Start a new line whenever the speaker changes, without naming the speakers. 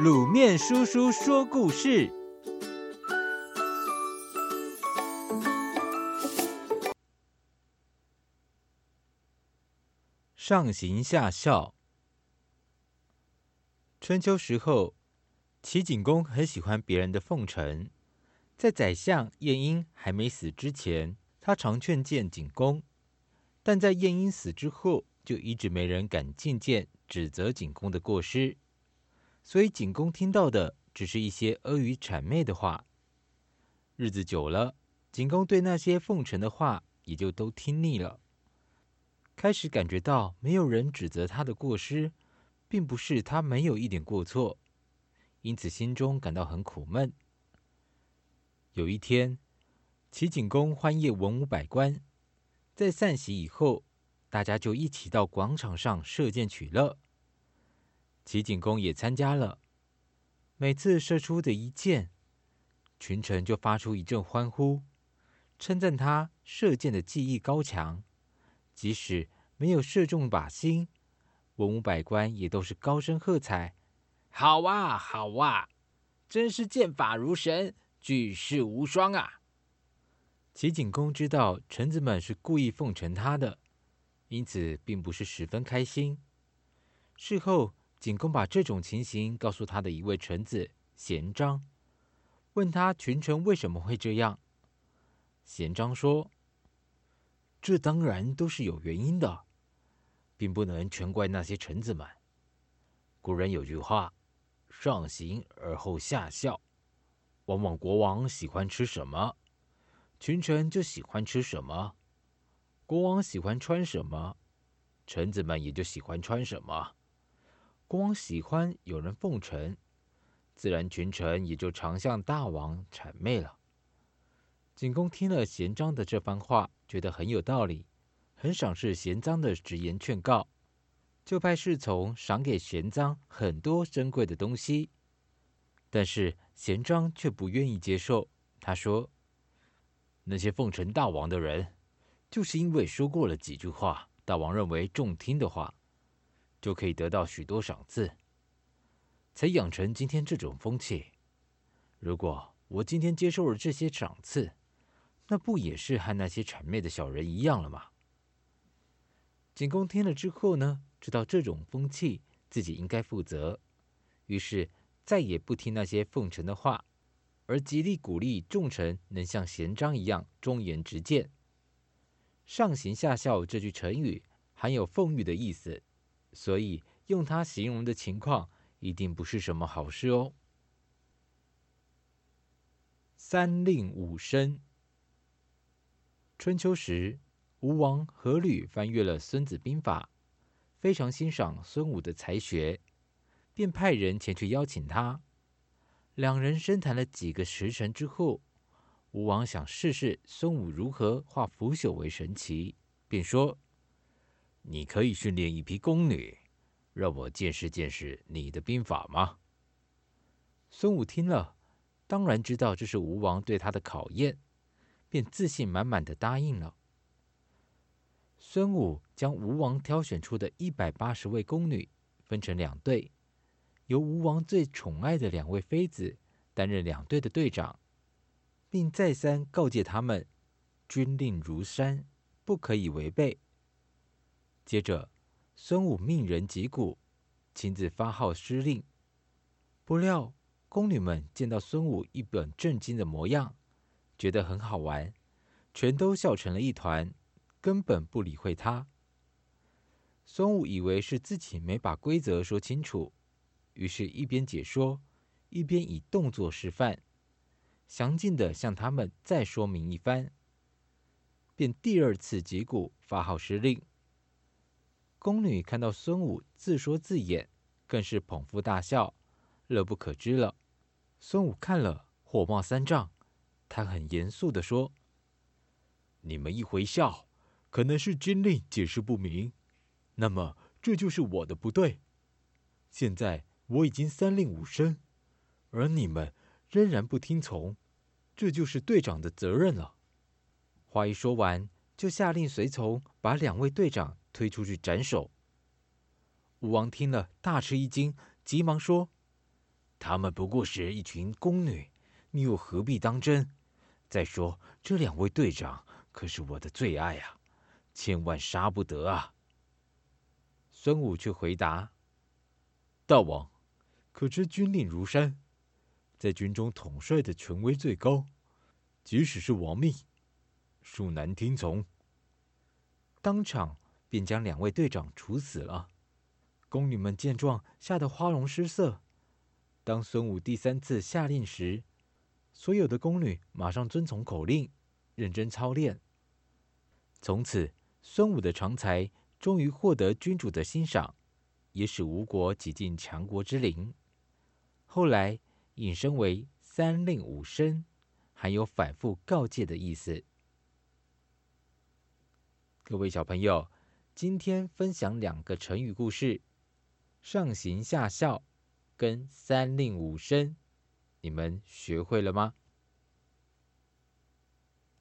卤面叔叔说故事：上行下效。春秋时候，齐景公很喜欢别人的奉承。在宰相晏婴还没死之前，他常劝谏景公，但在晏婴死之后，就一直没人敢进谏指责景公的过失。所以景公听到的只是一些阿谀谄媚的话。日子久了，景公对那些奉承的话也就都听腻了，开始感觉到没有人指责他的过失，并不是他没有一点过错，因此心中感到很苦闷。有一天，齐景公欢宴文武百官，在散席以后，大家就一起到广场上射箭取乐。齐景公也参加了。每次射出的一箭，群臣就发出一阵欢呼，称赞他射箭的技艺高强。即使没有射中靶心，文武百官也都是高声喝彩：“好啊，好啊，真是箭法如神，举世无双啊！”齐景公知道臣子们是故意奉承他的，因此并不是十分开心。事后，景公把这种情形告诉他的一位臣子贤章，问他群臣为什么会这样。贤章说：“这当然都是有原因的，并不能全怪那些臣子们。古人有句话：‘上行而后下效’，往往国王喜欢吃什么，群臣就喜欢吃什么；国王喜欢穿什么，臣子们也就喜欢穿什么。”国王喜欢有人奉承，自然群臣也就常向大王谄媚了。景公听了贤章的这番话，觉得很有道理，很赏识贤章的直言劝告，就派侍从赏给贤章很多珍贵的东西。但是贤章却不愿意接受。他说：“那些奉承大王的人，就是因为说过了几句话，大王认为中听的话。”就可以得到许多赏赐，才养成今天这种风气。如果我今天接受了这些赏赐，那不也是和那些谄媚的小人一样了吗？景公听了之后呢，知道这种风气自己应该负责，于是再也不听那些奉承的话，而极力鼓励众臣能像贤章一样忠言直谏。上行下效这句成语含有讽喻的意思。所以用它形容的情况，一定不是什么好事哦。三令五申。春秋时，吴王阖闾翻阅了《孙子兵法》，非常欣赏孙武的才学，便派人前去邀请他。两人深谈了几个时辰之后，吴王想试试孙武如何化腐朽为神奇，便说。你可以训练一批宫女，让我见识见识你的兵法吗？孙武听了，当然知道这是吴王对他的考验，便自信满满的答应了。孙武将吴王挑选出的一百八十位宫女分成两队，由吴王最宠爱的两位妃子担任两队的队长，并再三告诫他们：军令如山，不可以违背。接着，孙武命人击鼓，亲自发号施令。不料，宫女们见到孙武一本正经的模样，觉得很好玩，全都笑成了一团，根本不理会他。孙武以为是自己没把规则说清楚，于是，一边解说，一边以动作示范，详尽地向他们再说明一番，便第二次击鼓发号施令。宫女看到孙武自说自演，更是捧腹大笑，乐不可支了。孙武看了，火冒三丈，他很严肃地说：“你们一回笑，可能是军令解释不明，那么这就是我的不对。现在我已经三令五申，而你们仍然不听从，这就是队长的责任了。”话一说完，就下令随从把两位队长。推出去斩首。武王听了，大吃一惊，急忙说：“他们不过是一群宫女，你又何必当真？再说，这两位队长可是我的最爱啊，千万杀不得啊！”孙武却回答：“大王，可知军令如山，在军中统帅的权威最高，即使是王命，恕难听从。”当场便将两位队长处死了。宫女们见状，吓得花容失色。当孙武第三次下令时，所有的宫女马上遵从口令，认真操练。从此，孙武的长才终于获得君主的欣赏，也使吴国挤进强国之林。后来引申为“三令五申”，含有反复告诫的意思。各位小朋友，今天分享两个成语故事：“上行下效”跟“三令五申”，你们学会了吗？